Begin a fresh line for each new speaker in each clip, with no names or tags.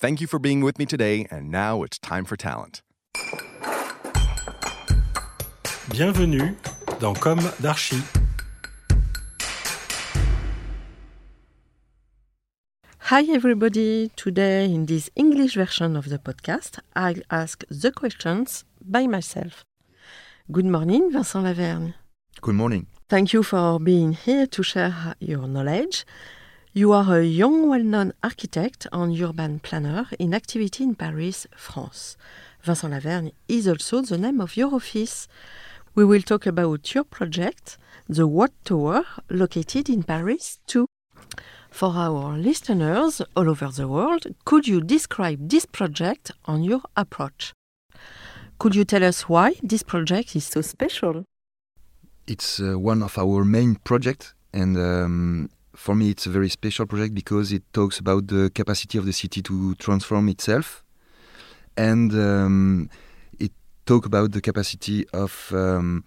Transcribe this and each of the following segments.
Thank you for being with me today, and now it's time for talent.
Bienvenue dans Comme d'Archi.
Hi everybody! Today, in this English version of the podcast, I'll ask the questions by myself. Good morning, Vincent Lavergne.
Good morning.
Thank you for being here to share your knowledge. You are a young, well known architect and urban planner in activity in Paris, France. Vincent Lavergne is also the name of your office. We will talk about your project, the Watt Tower, located in Paris too. For our listeners all over the world, could you describe this project and your approach? Could you tell us why this project is so special?
It's uh, one of our main projects, and um, for me, it's a very special project because it talks about the capacity of the city to transform itself, and um, it talks about the capacity of um,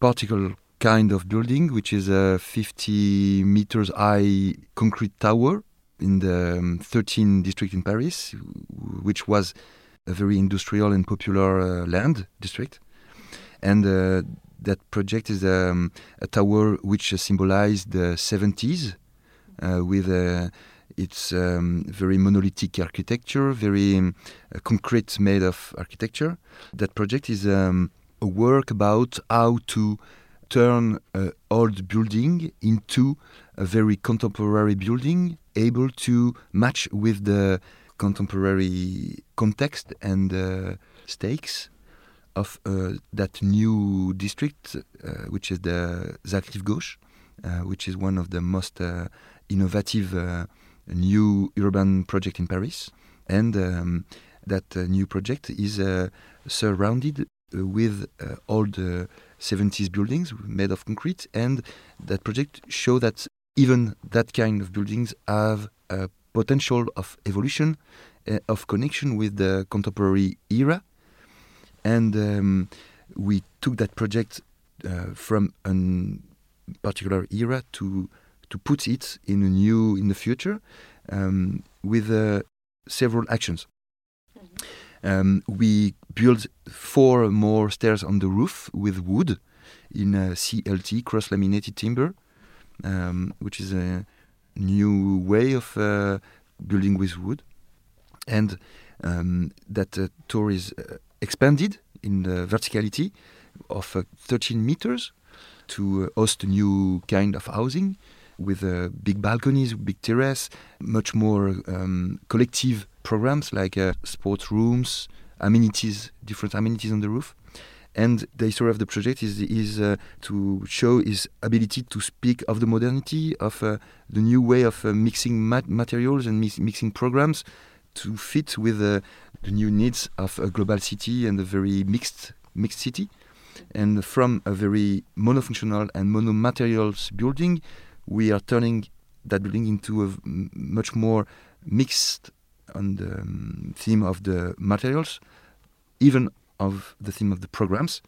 particular kind of building, which is a 50 meters high concrete tower in the um, 13 district in Paris, which was a very industrial and popular uh, land district. And uh, that project is um, a tower which symbolized the 70s uh, with uh, its um, very monolithic architecture, very um, concrete made of architecture. That project is um, a work about how to turn an old building into a very contemporary building, able to match with the contemporary context and uh, stakes of uh, that new district, uh, which is the Paris Rive Gauche, uh, which is one of the most innovative new urban project in Paris. And um, that new project is surrounded with old 70s buildings made of concrete. And that project show that even that kind of buildings have a potential of evolution, uh, of connection with the contemporary era. And um, we took that project uh, from a particular era to to put it in a new in the future um, with uh, several actions. Um, we built four more stairs on the roof with wood in CLT cross laminated timber, um, which is a new way of uh, building with wood, and um, that uh, tour is uh, expanded in the verticality of uh, 13 meters to uh, host a new kind of housing with uh, big balconies, big terrace, much more um, collective programs like sports rooms, amenities, different amenities on the roof. And the history of the project is is uh, to show his ability to speak of the modernity of uh, the new way of uh, mixing mat materials and mix mixing programs to fit with the new needs of a global city and a very mixed mixed city. And from a very monofunctional and monomaterials building, we are turning that building into a much more mixed on the um, theme of the materials, even of the theme of the programs,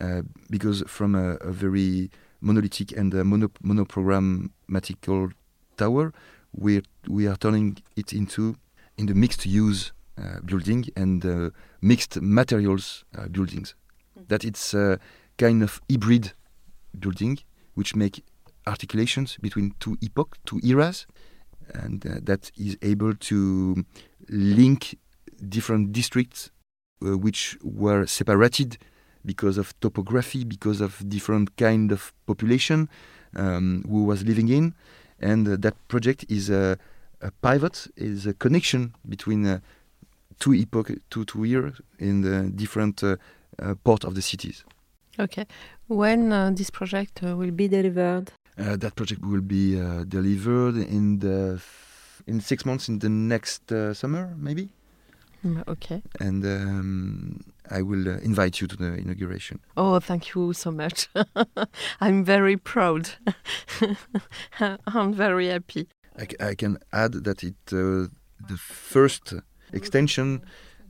uh, because from a, a, very monolithic and a mono, monoprogrammatical tower, we we are turning it into in the mixed use uh, building and uh, mixed materials uh, buildings. Mm. That it's a kind of hybrid building which make articulations between two epochs, two eras, and that is able to link different districts which were separated because of topography, because of different kind of population um, who was living in, and uh, that project is a, a, pivot, is a connection between uh, two epoch, two two years in the different uh, uh, part of the cities.
Okay, when uh, this project will be delivered?
that project will be delivered in the in six months in the next summer, maybe.
Mm, okay.
and um, I will uh, invite you to the inauguration.
Oh, thank you so much. I'm very proud. I'm very happy.
I, c- I can add that it uh, the first extension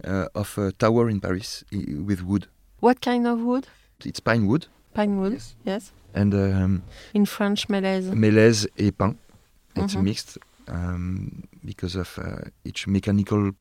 uh, of a tower in Paris with wood.
What kind of wood?
It's pine wood
Pine wood.
Yes.
Yes.
and um,
In French, mélèze.
mélèze et pin. It's
Mhm.
mixed um, because of uh, each mechanical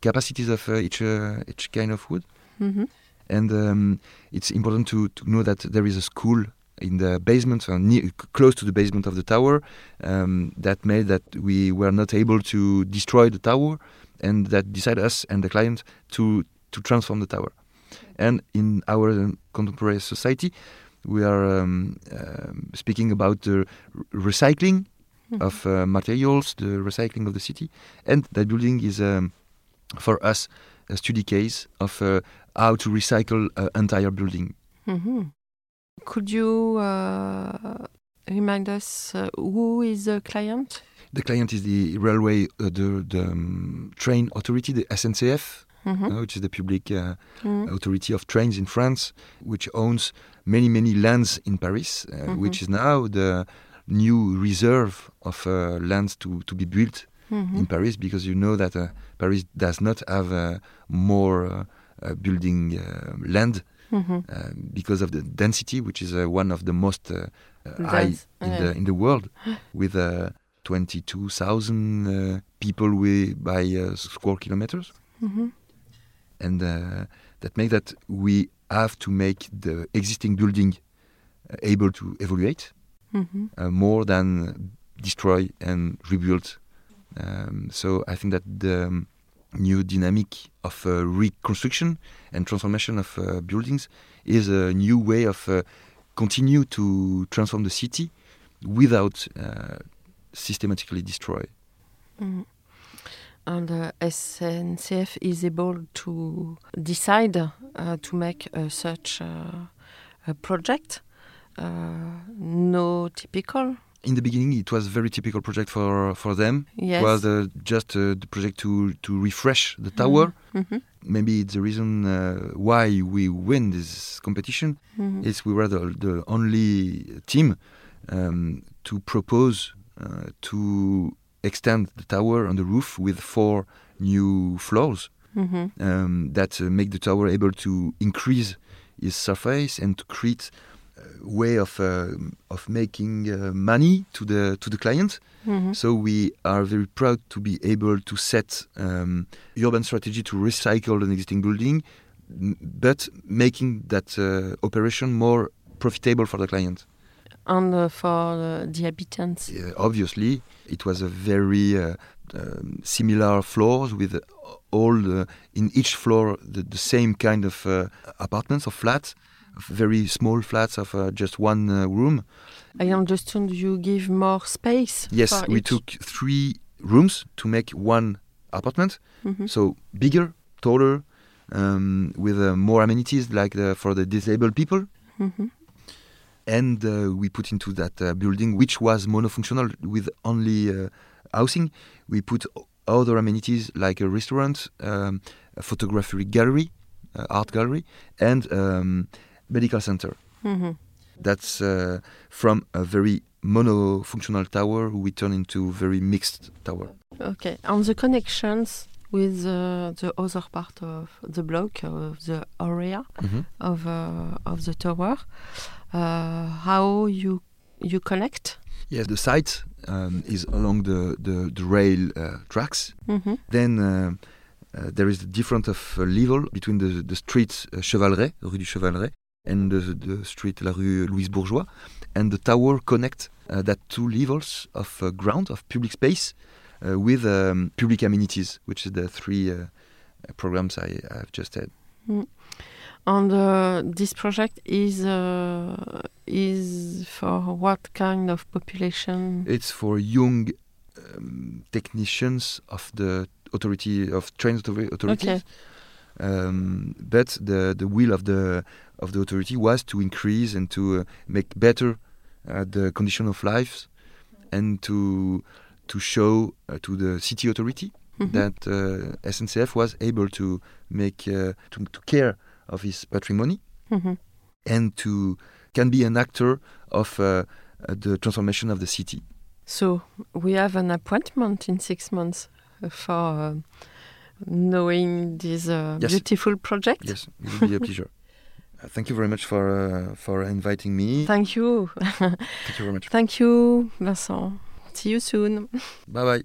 capacities of uh, each uh, each kind of wood.
Mhm.
And um, it's important to, to know that there is a school in the basement, uh, near, close to the basement of the tower, um, that made that we were not able to destroy the tower, and that decided us and the client to to transform the tower. And in our um, contemporary society, we are um, um, speaking about the recycling
Mhm.
of uh, materials, the recycling of the city, and that building is um, for us a study case of uh, how to recycle an entire building.
Mhm. Could you uh, remind us uh, who is the client?
The client is the railway, uh, the, the um, train authority, the SNCF,
Mhm.
uh, which is the public uh,
Mhm.
authority of trains in France, which owns many, many lands in Paris, uh,
Mhm.
which is now the new reserve of uh, lands to, to be built
Mhm.
in Paris because you know that uh, Paris does not have uh, more building uh, land
Mhm.
uh, because of the density, which is uh, one of the most uh, uh, high in
yeah.
the in the world, with uh, 22,000 uh, people wi- by uh, square kilometers,
Mhm.
and uh, that make that we have to make the existing building uh, able to evaluate
Mhm.
uh, more than destroy and rebuild. Um, so I think that the um, new dynamic of uh, reconstruction and transformation of uh, buildings is a new way of uh, continue to transform the city without uh, systematically destroy.
Mhm. And uh, SNCF is able to decide uh, to make such a project. No typical.
In the beginning, it was a very typical project for for them.
Yes.
It was uh, just uh, the project to to refresh the tower.
Mhm.
Maybe it's the reason uh, why we win this competition.
Mhm.
is we were the, the only team um, to propose uh, to extend the tower on the roof with four new floors
Mhm.
um, that uh, make the tower able to increase its surface and to create way of uh, of making uh, money to the to the client.
Mhm.
So we are very proud to be able to set um, urban strategy to recycle an existing building, but making that uh, operation more profitable for the client.
And uh, for uh, the inhabitants.
Uh, obviously, it was a very uh, um, similar floors with all the, in each floor the, the same kind of uh, apartments or flats, very small flats of uh, just one uh, room.
I understand you give more space.
Yes, we
each.
took three rooms to make one apartment.
Mhm.
So bigger, taller, um, with uh, more amenities like the, for the disabled people.
Mhm.
And uh, we put into that uh, building, which was monofunctional with only uh, housing, we put other amenities like a restaurant, um, a photography gallery, uh, art gallery, and um, medical center.
Mhm.
That's uh, from a very monofunctional tower we turn into very mixed tower.
Okay. on the connections with uh, the other part of the block of the area of uh, of the tower, uh, how you you connect?
Yes, the site um, is along the, the, the rail uh, tracks.
Mhm.
Then uh, uh, there is a difference of uh, level between the, the street uh, Chevaleret, Rue du Chevaleret, and the, the street La Rue Louise Bourgeois. And the tower connect uh, that two levels of uh, ground, of public space, uh, with um, public amenities, which is the three uh, programs I have just said.
And uh, this project is uh, is for what kind of population?
It's for young um, technicians of the authority of train authorities.
Okay.
Um, but the the will of the of the authority was to increase and to uh, make better uh, the condition of life and to to show uh, to the city authority
Mhm.
that uh, SNCF was able to make uh, to, to care of his patrimony
Mhm.
and to can be an actor of the transformation of the city.
So we have an appointment in six months for uh, knowing this uh,
Yes.
beautiful project.
Yes, it will be a pleasure. Thank you very much for uh, for inviting me.
Thank you.
Thank you very much.
Thank you, Vincent. See you soon.
Bye bye.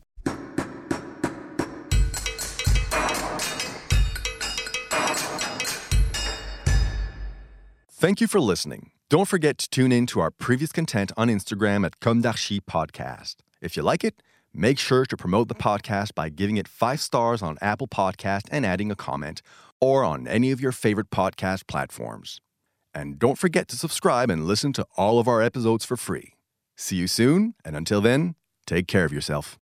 Thank you for listening. Don't forget to tune in to our previous content on Instagram at Comme d'Archi Podcast. If you like it, make sure to promote the podcast by giving it five stars on Apple Podcast and adding a comment, or on any of your favorite podcast platforms. And don't forget to subscribe and listen to all of our episodes for free. See you soon, and until then, take care of yourself.